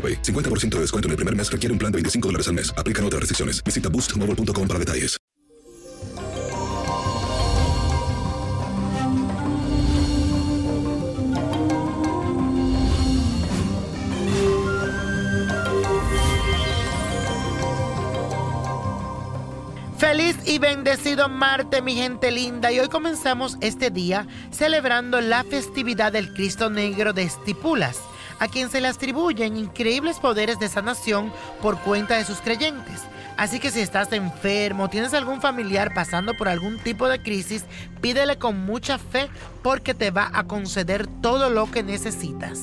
AroPay. 50% de descuento en el primer mes requiere un plan de 25 dólares al mes. Aplican otras restricciones. Visita boostmobile.com para detalles. Feliz y bendecido Marte, mi gente linda. Y hoy comenzamos este día celebrando la festividad del Cristo Negro de Estipulas, a quien se le atribuyen increíbles poderes de sanación por cuenta de sus creyentes. Así que si estás enfermo, tienes algún familiar pasando por algún tipo de crisis, pídele con mucha fe porque te va a conceder todo lo que necesitas.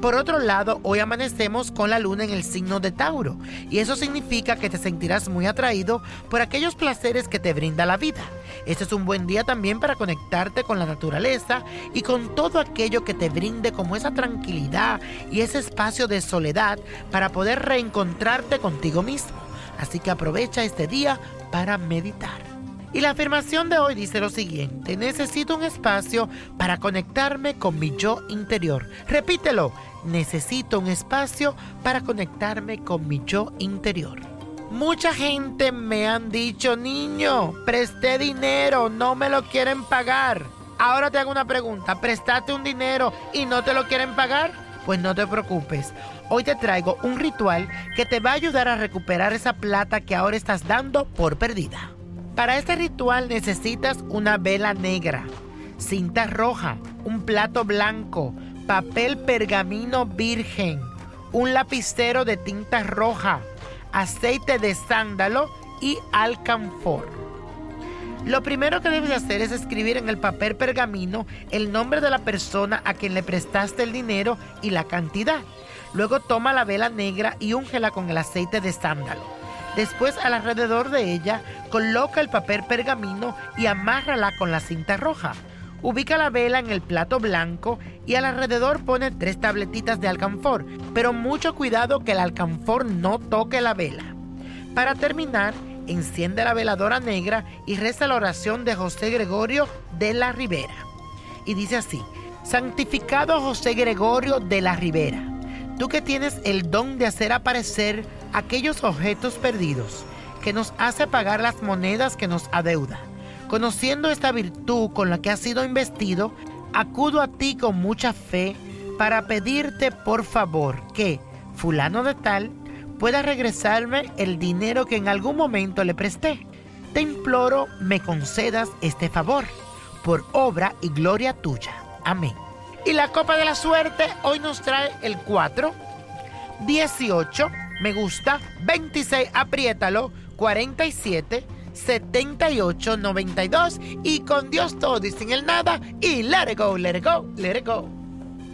Por otro lado, hoy amanecemos con la luna en el signo de Tauro y eso significa que te sentirás muy atraído por aquellos placeres que te brinda la vida. Este es un buen día también para conectarte con la naturaleza y con todo aquello que te brinde como esa tranquilidad y ese espacio de soledad para poder reencontrarte contigo mismo. Así que aprovecha este día para meditar. Y la afirmación de hoy dice lo siguiente, necesito un espacio para conectarme con mi yo interior. Repítelo, necesito un espacio para conectarme con mi yo interior. Mucha gente me han dicho, niño, presté dinero, no me lo quieren pagar. Ahora te hago una pregunta, ¿prestaste un dinero y no te lo quieren pagar? Pues no te preocupes. Hoy te traigo un ritual que te va a ayudar a recuperar esa plata que ahora estás dando por perdida. Para este ritual necesitas una vela negra, cinta roja, un plato blanco, papel pergamino virgen, un lapicero de tinta roja, aceite de sándalo y alcanfor. Lo primero que debes hacer es escribir en el papel pergamino el nombre de la persona a quien le prestaste el dinero y la cantidad. Luego toma la vela negra y úngela con el aceite de sándalo. Después al alrededor de ella coloca el papel pergamino y amárrala con la cinta roja. Ubica la vela en el plato blanco y al alrededor pone tres tabletitas de alcanfor, pero mucho cuidado que el alcanfor no toque la vela. Para terminar, enciende la veladora negra y reza la oración de José Gregorio de la Ribera. Y dice así, Santificado José Gregorio de la Ribera, tú que tienes el don de hacer aparecer aquellos objetos perdidos, que nos hace pagar las monedas que nos adeuda. Conociendo esta virtud con la que has sido investido, acudo a ti con mucha fe para pedirte por favor que, fulano de tal, pueda regresarme el dinero que en algún momento le presté. Te imploro me concedas este favor, por obra y gloria tuya. Amén. Y la copa de la suerte hoy nos trae el 4, 18, me gusta, 26, apriétalo, 47 78 92 y con Dios todo y sin el nada y let it go, let it go, let it go.